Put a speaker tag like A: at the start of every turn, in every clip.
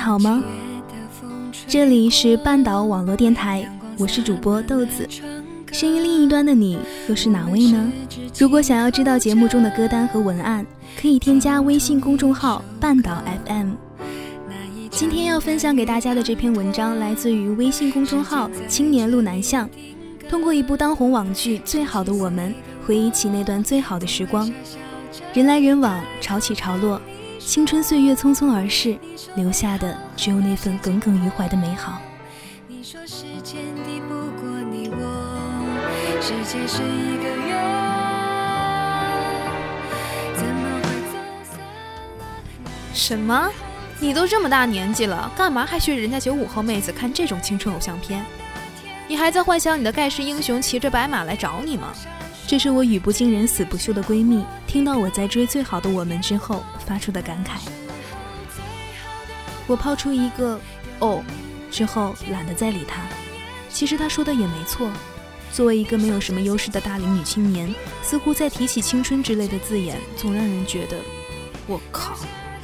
A: 好吗？这里是半岛网络电台，我是主播豆子。声音另一端的你又是哪位呢？如果想要知道节目中的歌单和文案，可以添加微信公众号“半岛 FM”。今天要分享给大家的这篇文章来自于微信公众号“青年路南巷”。通过一部当红网剧《最好的我们》，回忆起那段最好的时光。人来人往，潮起潮落，青春岁月匆匆而逝，留下的只有那份耿耿于怀的美好。你说时间抵不过你我，世界是一个圆，
B: 什么？你都这么大年纪了，干嘛还学人家九五后妹子看这种青春偶像片？你还在幻想你的盖世英雄骑着白马来找你吗？
A: 这是我语不惊人死不休的闺蜜听到我在追《最好的我们》之后发出的感慨。我抛出一个“哦”，之后懒得再理她。其实她说的也没错。作为一个没有什么优势的大龄女青年，似乎在提起青春之类的字眼，总让人觉得，我靠，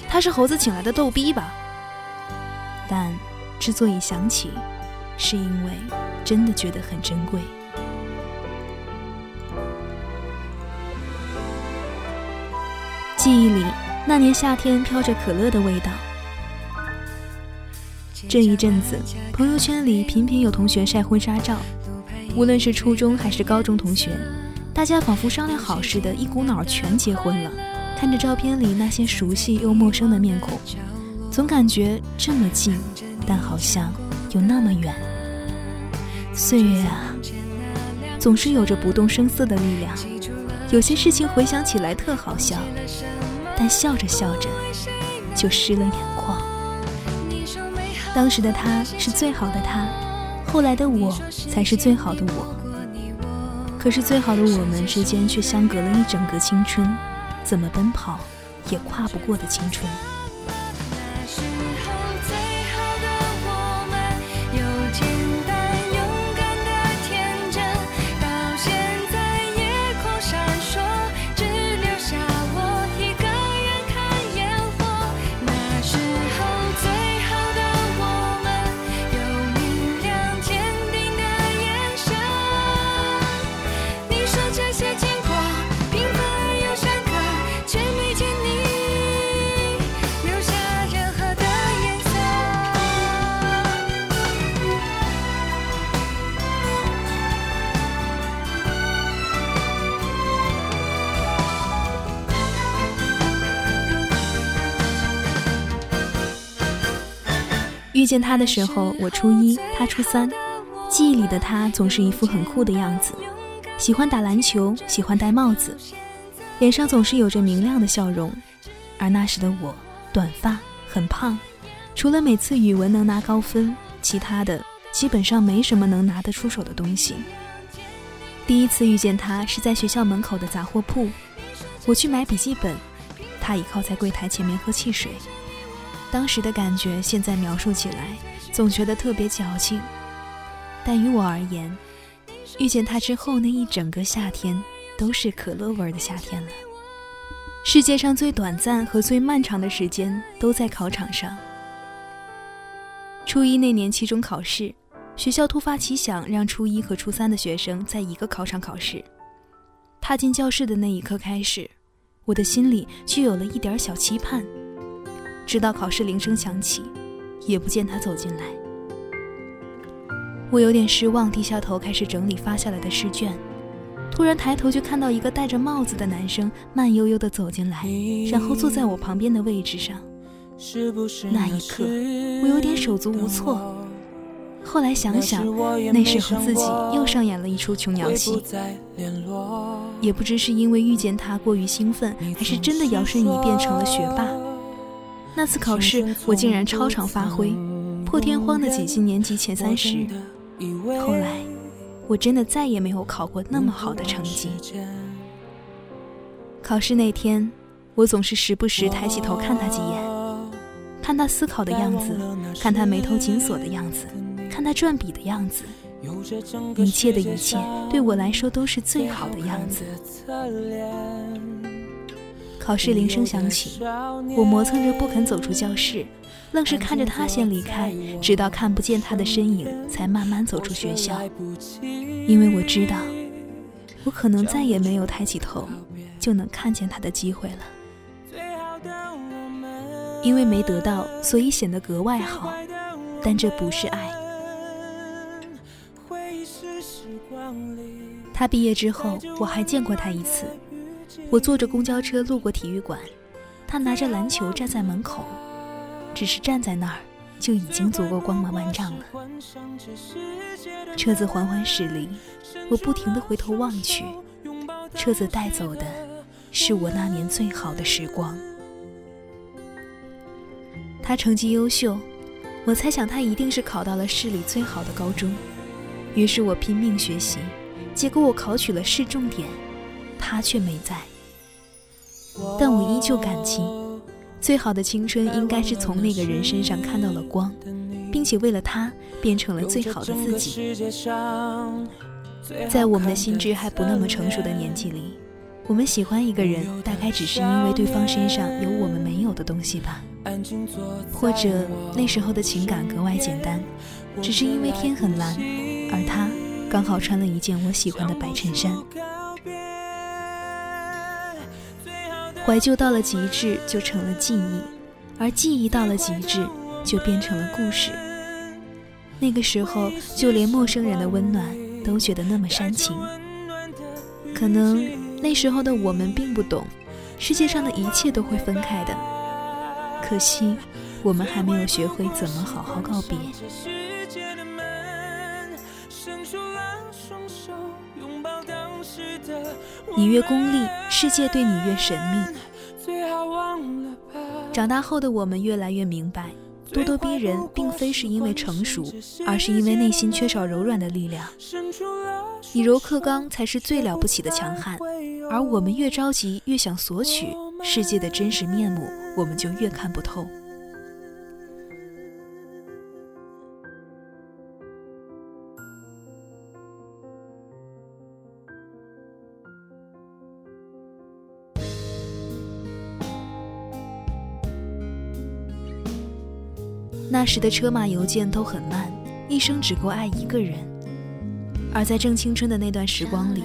A: 她是猴子请来的逗逼吧？但之所以想起，是因为真的觉得很珍贵。记忆里，那年夏天飘着可乐的味道。这一阵子，朋友圈里频频有同学晒婚纱照，无论是初中还是高中同学，大家仿佛商量好似的，一股脑全结婚了。看着照片里那些熟悉又陌生的面孔，总感觉这么近，但好像又那么远。岁月啊，总是有着不动声色的力量。有些事情回想起来特好笑。但笑着笑着，就湿了眼眶。当时的他是最好的他，后来的我才是最好的我。可是最好的我们之间却相隔了一整个青春，怎么奔跑也跨不过的青春。遇见他的时候，我初一，他初三。记忆里的他总是一副很酷的样子，喜欢打篮球，喜欢戴帽子，脸上总是有着明亮的笑容。而那时的我，短发，很胖，除了每次语文能拿高分，其他的基本上没什么能拿得出手的东西。第一次遇见他是在学校门口的杂货铺，我去买笔记本，他倚靠在柜台前面喝汽水。当时的感觉，现在描述起来，总觉得特别矫情。但于我而言，遇见他之后那一整个夏天，都是可乐味的夏天了。世界上最短暂和最漫长的时间，都在考场上。初一那年期中考试，学校突发奇想，让初一和初三的学生在一个考场考试。踏进教室的那一刻开始，我的心里就有了一点小期盼。直到考试铃声响起，也不见他走进来。我有点失望，低下头开始整理发下来的试卷。突然抬头就看到一个戴着帽子的男生慢悠悠地走进来，然后坐在我旁边的位置上。那一刻，我有点手足无措。后来想想，那时候自己又上演了一出琼瑶戏。也不知是因为遇见他过于兴奋，还是真的摇身一变成了学霸。那次考试，我竟然超常发挥，破天荒的挤进年级前三十。后来，我真的再也没有考过那么好的成绩。考试那天，我总是时不时抬起头看他几眼，看他思考的样子，看他眉头紧锁的样子，看他转笔的样子，一切的一切对我来说都是最好的样子。考试铃声响起，我磨蹭着不肯走出教室，愣是看着他先离开，直到看不见他的身影，才慢慢走出学校。因为我知道，我可能再也没有抬起头就能看见他的机会了。因为没得到，所以显得格外好，但这不是爱。他毕业之后，我还见过他一次。我坐着公交车路过体育馆，他拿着篮球站在门口，只是站在那儿就已经足够光芒万丈了。车子缓缓驶离，我不停地回头望去，车子带走的是我那年最好的时光。他成绩优秀，我猜想他一定是考到了市里最好的高中，于是我拼命学习，结果我考取了市重点，他却没在。但我依旧感激，最好的青春应该是从那个人身上看到了光，并且为了他变成了最好的自己。在我们的心智还不那么成熟的年纪里，我们喜欢一个人，大概只是因为对方身上有我们没有的东西吧，或者那时候的情感格外简单，只是因为天很蓝，而他刚好穿了一件我喜欢的白衬衫。怀旧到了极致，就成了记忆；而记忆到了极致，就变成了故事。那个时候，就连陌生人的温暖都觉得那么煽情。可能那时候的我们并不懂，世界上的一切都会分开的。可惜，我们还没有学会怎么好好告别。你越功利，世界对你越神秘。长大后的我们越来越明白，咄咄逼人并非是因为成熟，而是因为内心缺少柔软的力量。以柔克刚才是最了不起的强悍，而我们越着急，越想索取世界的真实面目，我们就越看不透。时的车马邮件都很慢，一生只够爱一个人。而在正青春的那段时光里，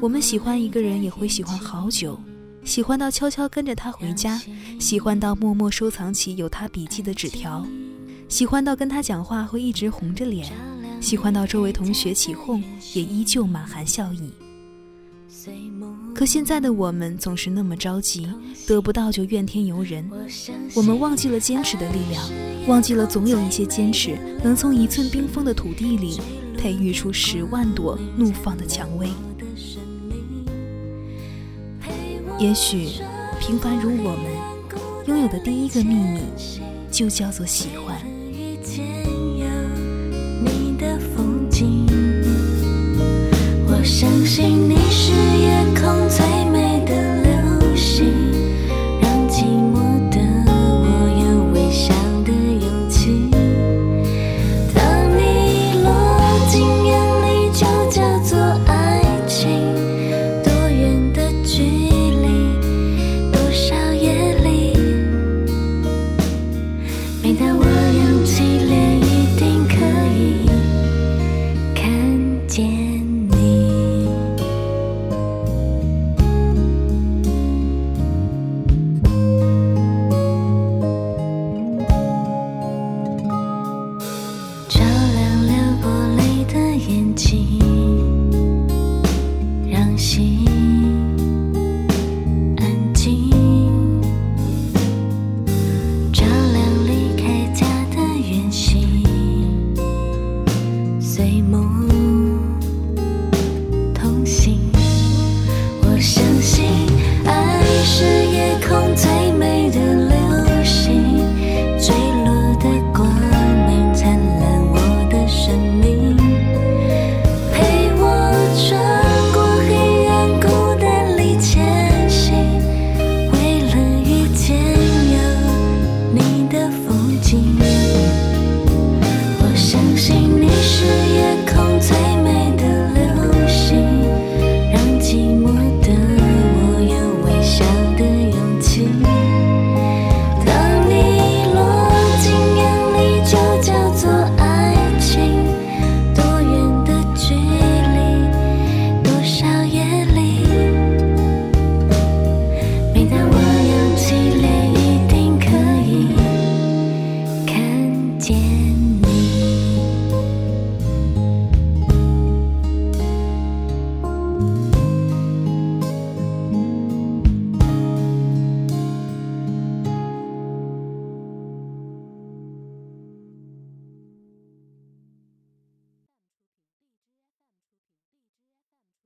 A: 我们喜欢一个人也会喜欢好久，喜欢到悄悄跟着他回家，喜欢到默默收藏起有他笔记的纸条，喜欢到跟他讲话会一直红着脸，喜欢到周围同学起哄也依旧满含笑意。可现在的我们总是那么着急，得不到就怨天尤人。我们忘记了坚持的力量，忘记了总有一些坚持能从一寸冰封的土地里培育出十万朵怒放的蔷薇。也许，平凡如我们，拥有的第一个秘密，就叫做喜欢。我相信你是夜空最美